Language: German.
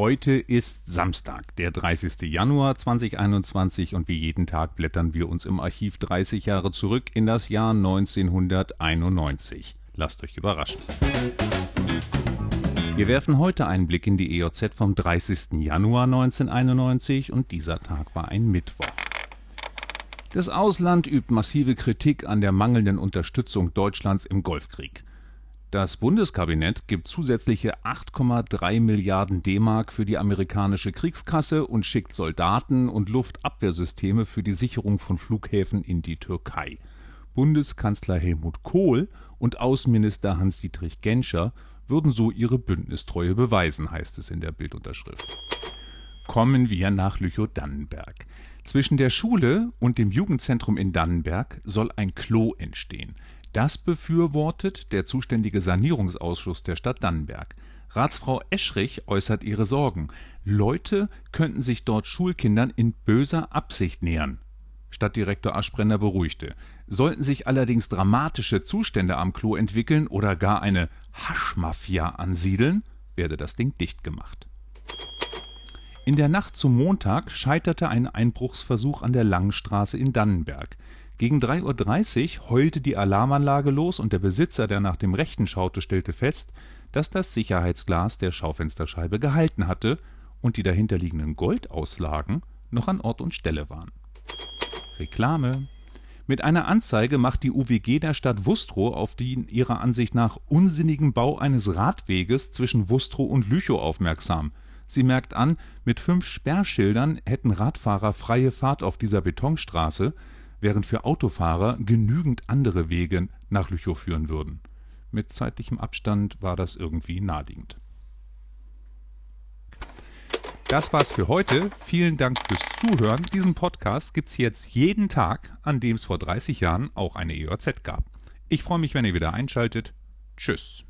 Heute ist Samstag, der 30. Januar 2021 und wie jeden Tag blättern wir uns im Archiv 30 Jahre zurück in das Jahr 1991. Lasst euch überraschen. Wir werfen heute einen Blick in die EOZ vom 30. Januar 1991 und dieser Tag war ein Mittwoch. Das Ausland übt massive Kritik an der mangelnden Unterstützung Deutschlands im Golfkrieg. Das Bundeskabinett gibt zusätzliche 8,3 Milliarden D-Mark für die amerikanische Kriegskasse und schickt Soldaten und Luftabwehrsysteme für die Sicherung von Flughäfen in die Türkei. Bundeskanzler Helmut Kohl und Außenminister Hans-Dietrich Genscher würden so ihre Bündnistreue beweisen, heißt es in der Bildunterschrift. Kommen wir nach Lüchow-Dannenberg. Zwischen der Schule und dem Jugendzentrum in Dannenberg soll ein Klo entstehen. Das befürwortet der zuständige Sanierungsausschuss der Stadt Dannenberg. Ratsfrau Eschrich äußert ihre Sorgen. Leute könnten sich dort Schulkindern in böser Absicht nähern. Stadtdirektor Aschbrenner beruhigte. Sollten sich allerdings dramatische Zustände am Klo entwickeln oder gar eine Haschmafia ansiedeln, werde das Ding dicht gemacht. In der Nacht zum Montag scheiterte ein Einbruchsversuch an der Langenstraße in Dannenberg. Gegen 3.30 Uhr heulte die Alarmanlage los und der Besitzer, der nach dem Rechten schaute, stellte fest, dass das Sicherheitsglas der Schaufensterscheibe gehalten hatte und die dahinterliegenden Goldauslagen noch an Ort und Stelle waren. Reklame mit einer Anzeige macht die UWG der Stadt Wustrow auf den ihrer Ansicht nach unsinnigen Bau eines Radweges zwischen Wustrow und Lüchow aufmerksam. Sie merkt an, mit fünf Sperrschildern hätten Radfahrer freie Fahrt auf dieser Betonstraße, während für Autofahrer genügend andere Wege nach Lüchow führen würden. Mit zeitlichem Abstand war das irgendwie naheliegend. Das war's für heute. Vielen Dank fürs Zuhören. Diesen Podcast gibt's jetzt jeden Tag, an dem es vor 30 Jahren auch eine EOZ gab. Ich freue mich, wenn ihr wieder einschaltet. Tschüss.